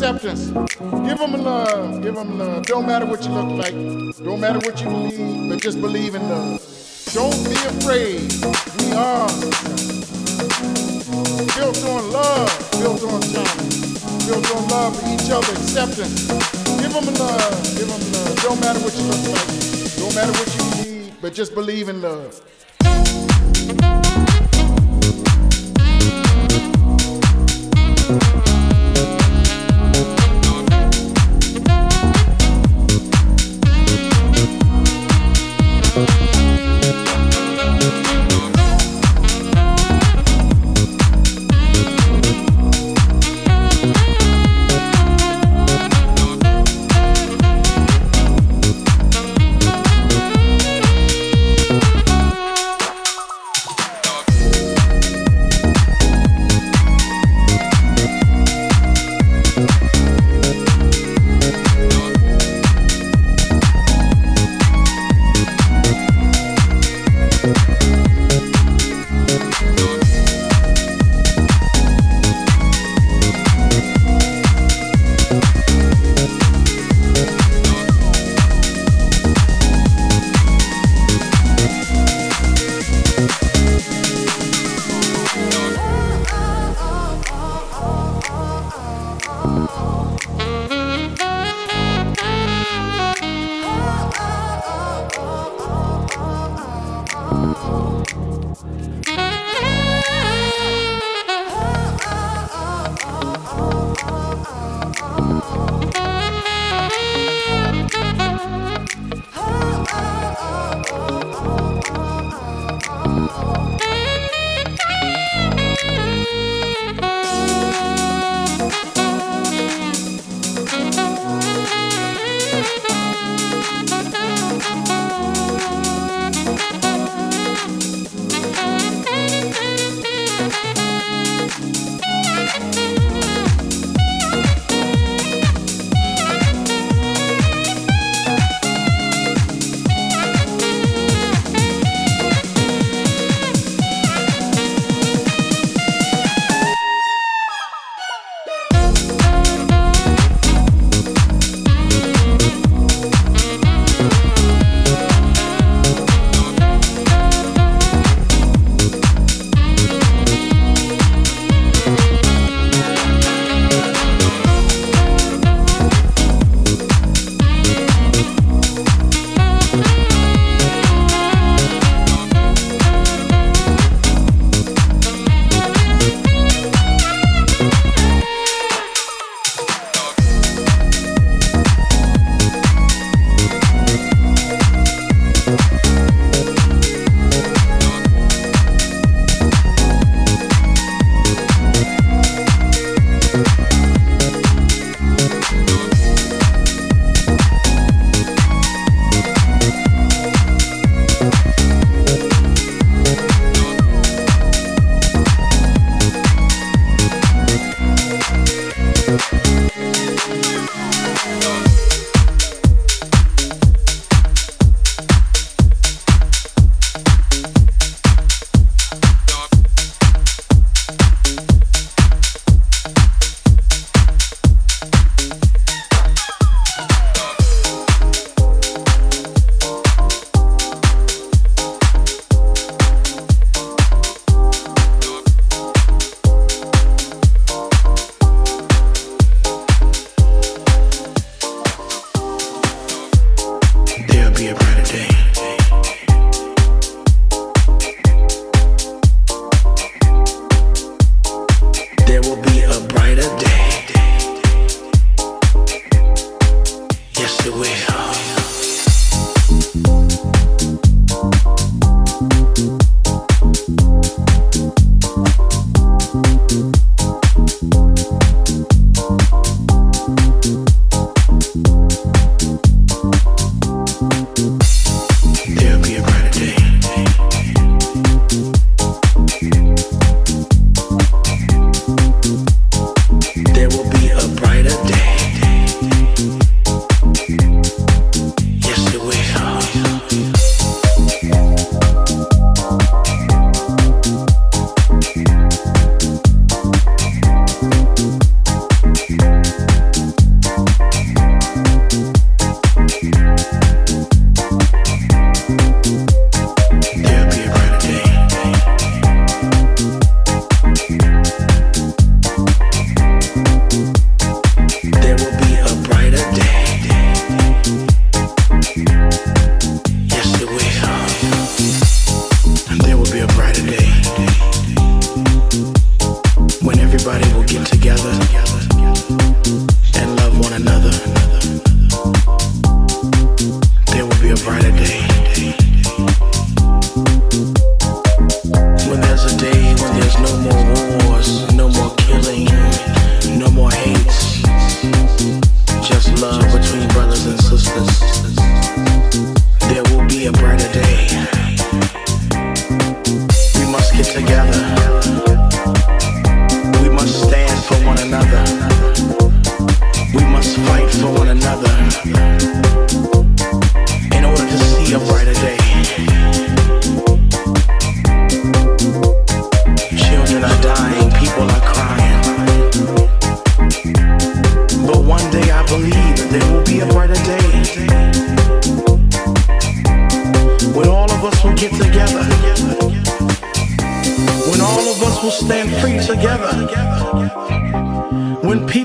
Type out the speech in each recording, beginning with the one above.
Acceptance. Give them love, give them love. Don't matter what you look like, don't matter what you believe, but just believe in love. Don't be afraid. We are. Built on love, built on tolerance, built on love for each other, acceptance. Give them love, give them love. Don't matter what you look like, don't matter what you believe but just believe in love.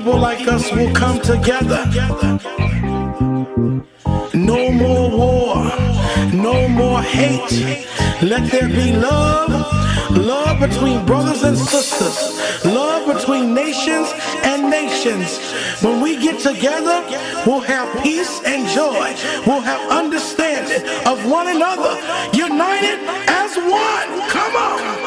people like us will come together. No more war, no more hate. Let there be love, love between brothers and sisters, love between nations and nations. When we get together, we'll have peace and joy. We'll have understanding of one another, united as one. Come on.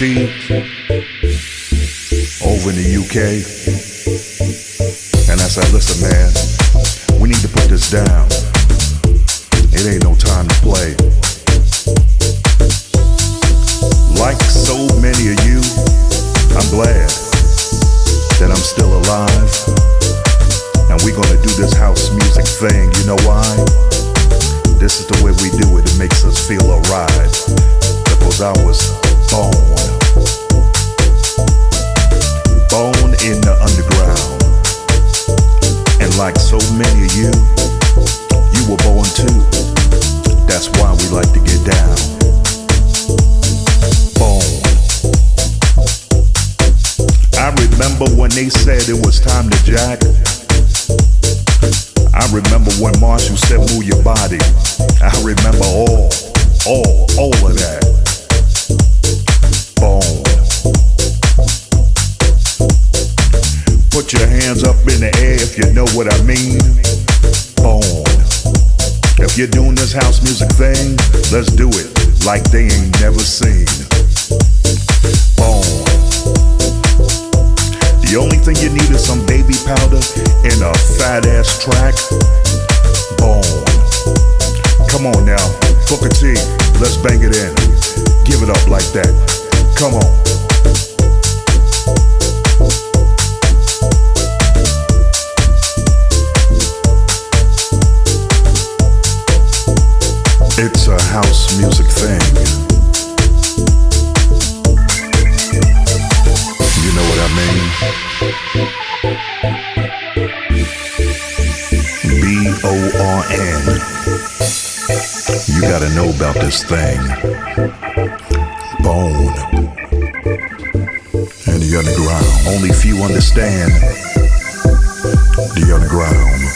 see You're doing this house music thing? Let's do it like they ain't never seen. Boom. The only thing you need is some baby powder and a fat ass track. Boom. Come on now, Booker T, let's bang it in. Give it up like that. Come on. It's a house music thing. You know what I mean? B O R N. You gotta know about this thing. Bone. And the underground. Only few understand the underground.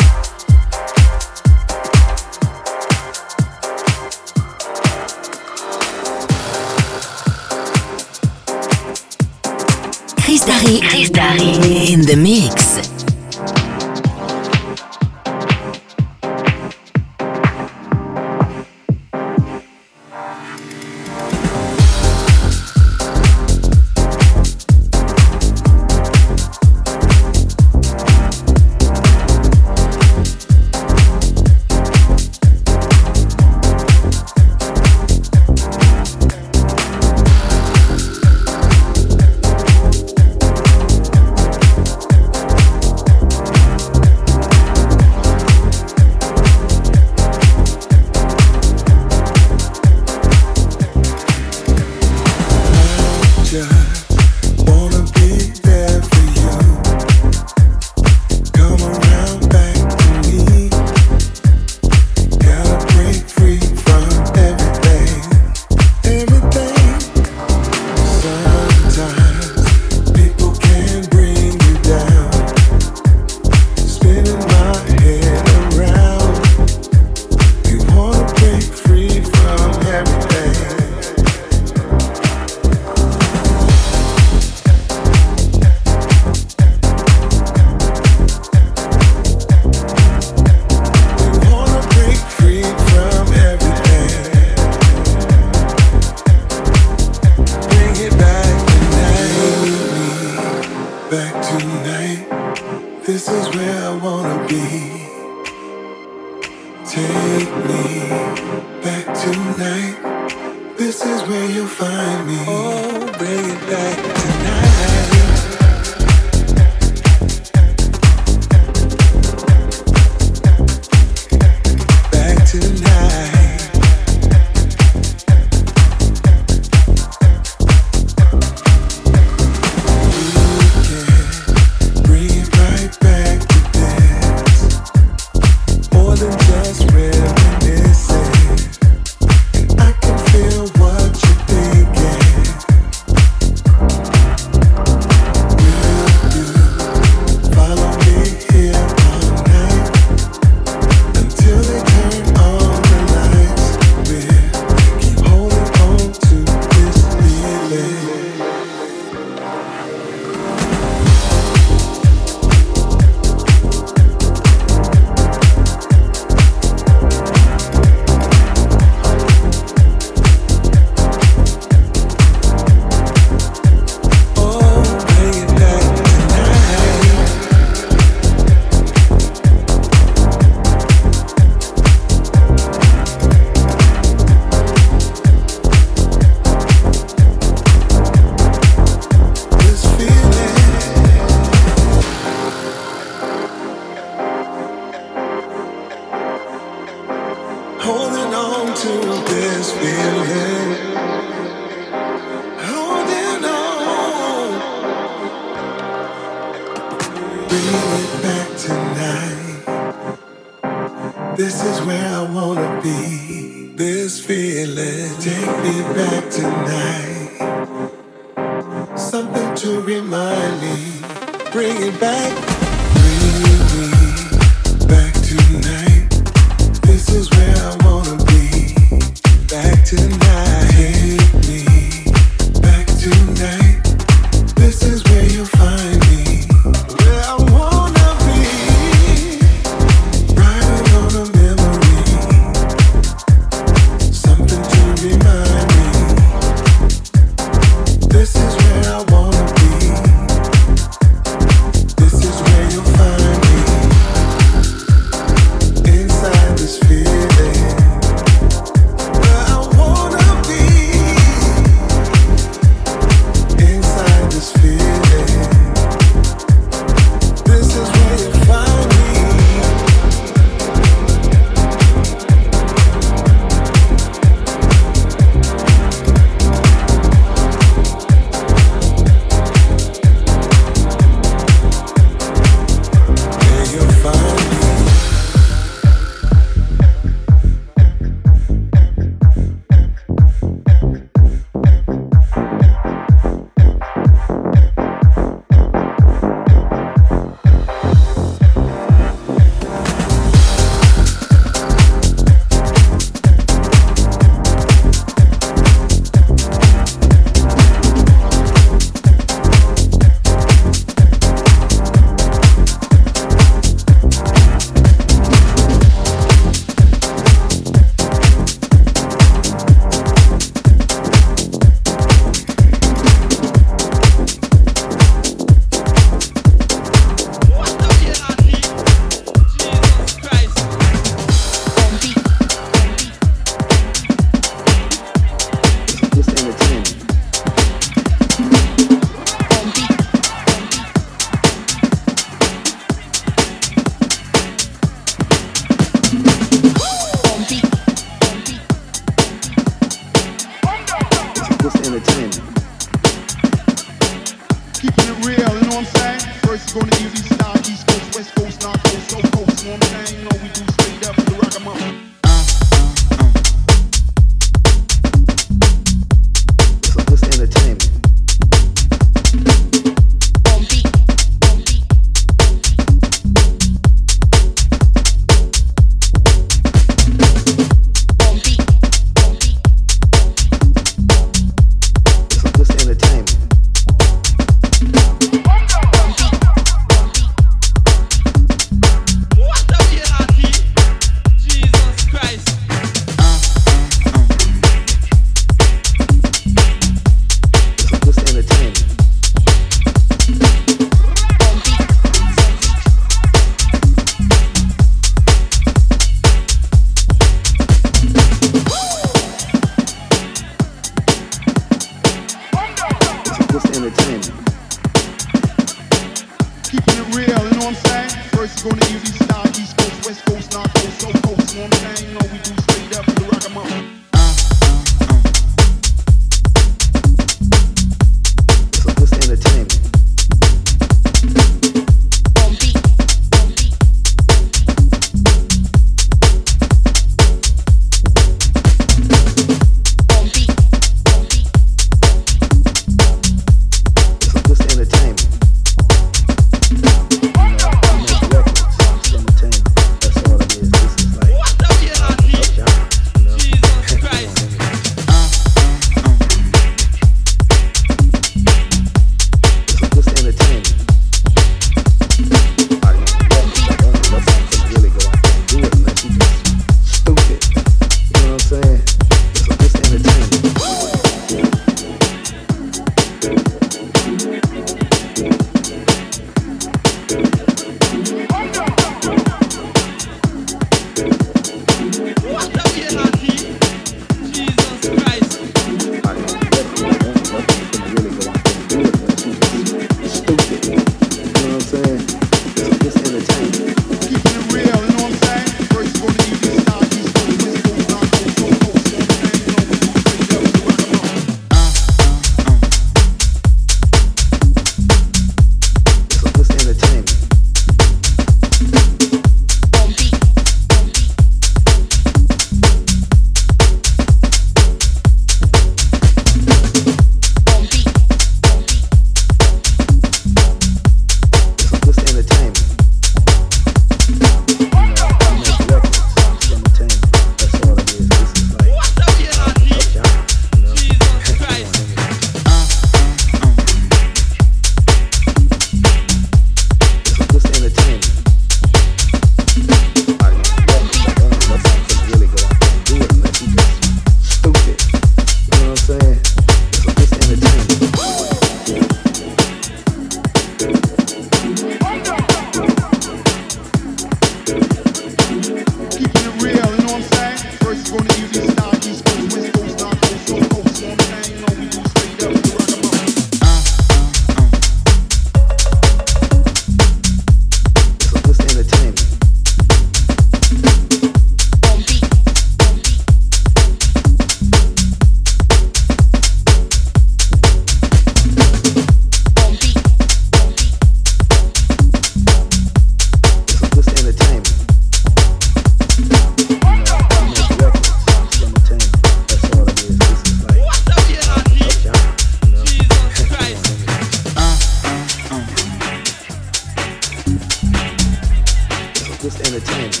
just entertainment.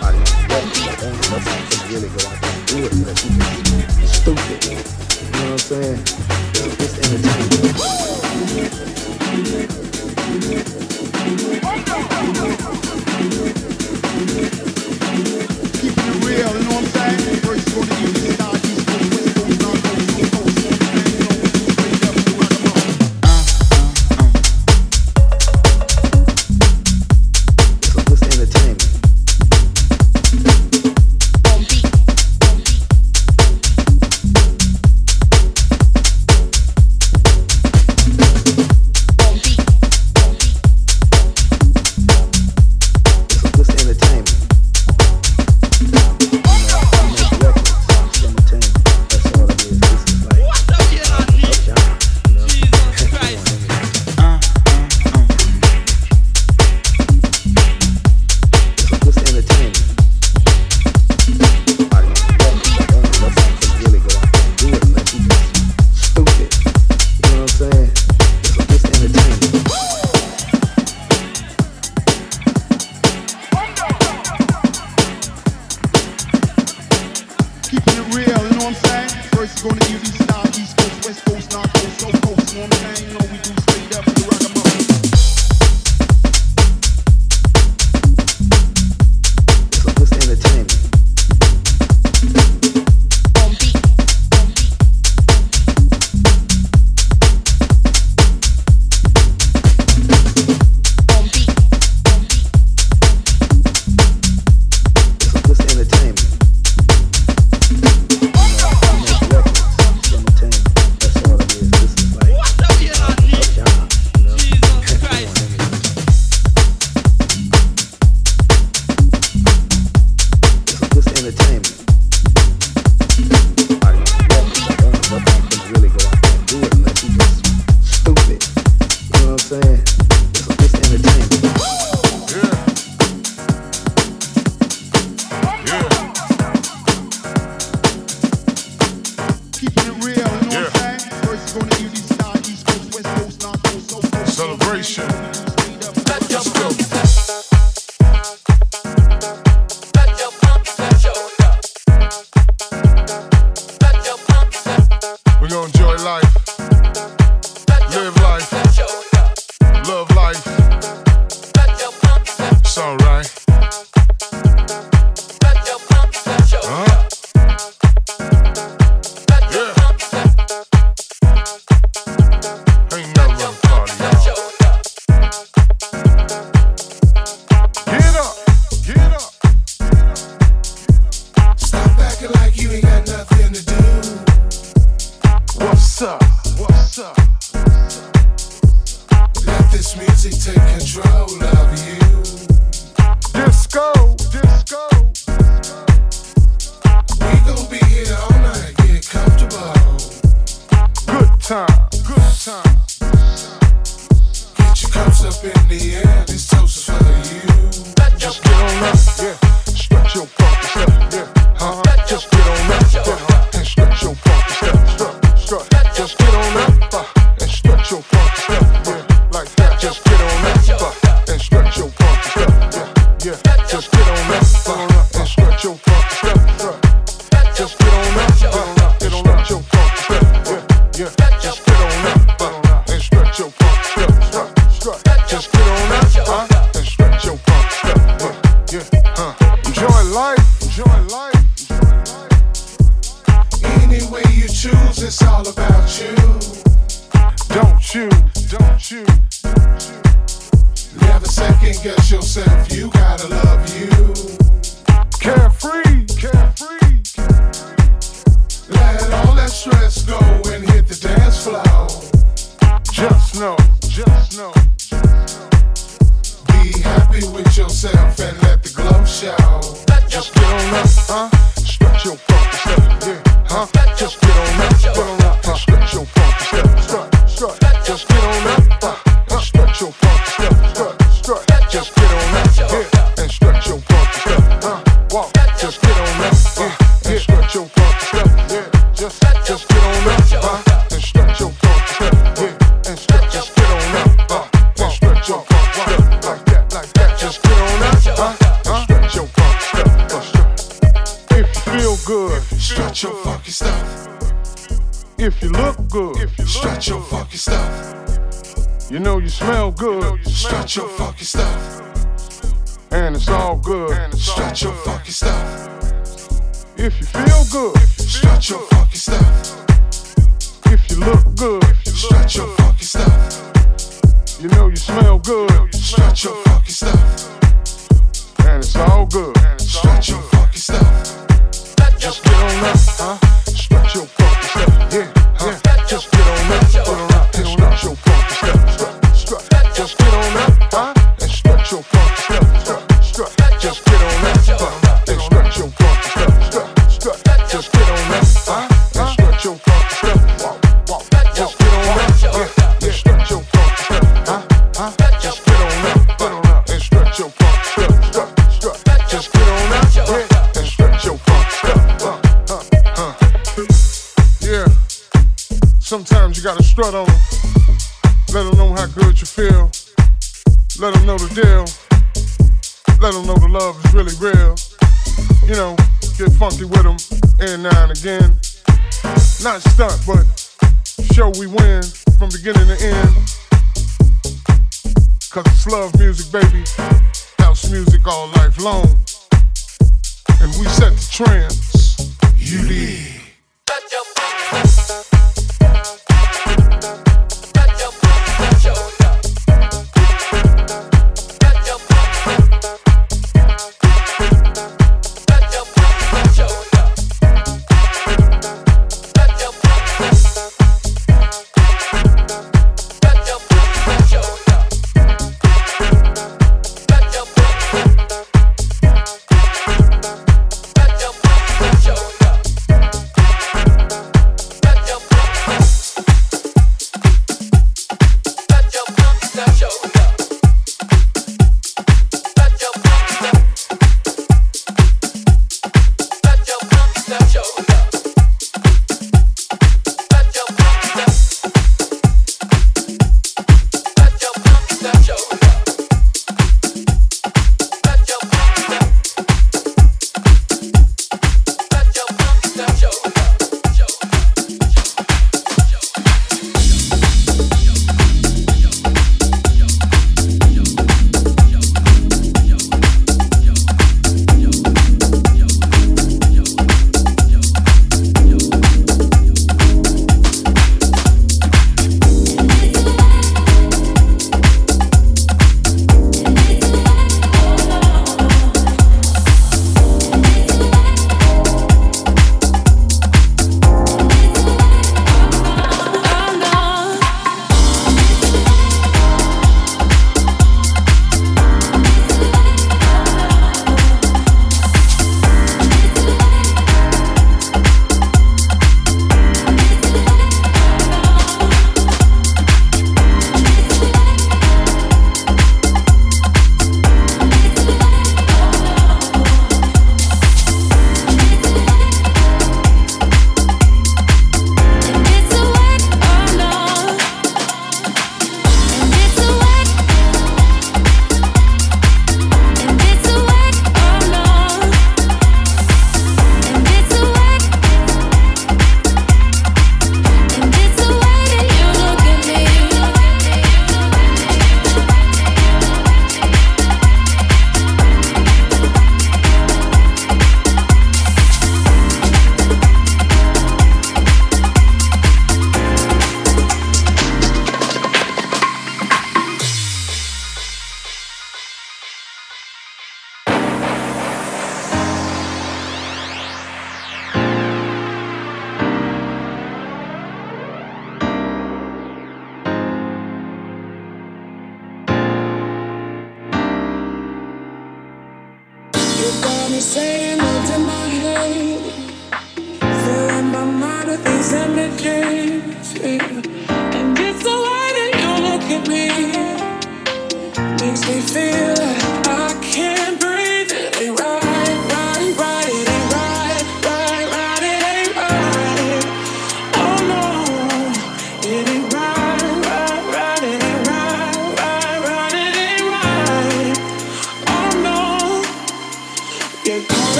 I really go out there and do it. Stupid. You know what I'm saying? It's just entertainment.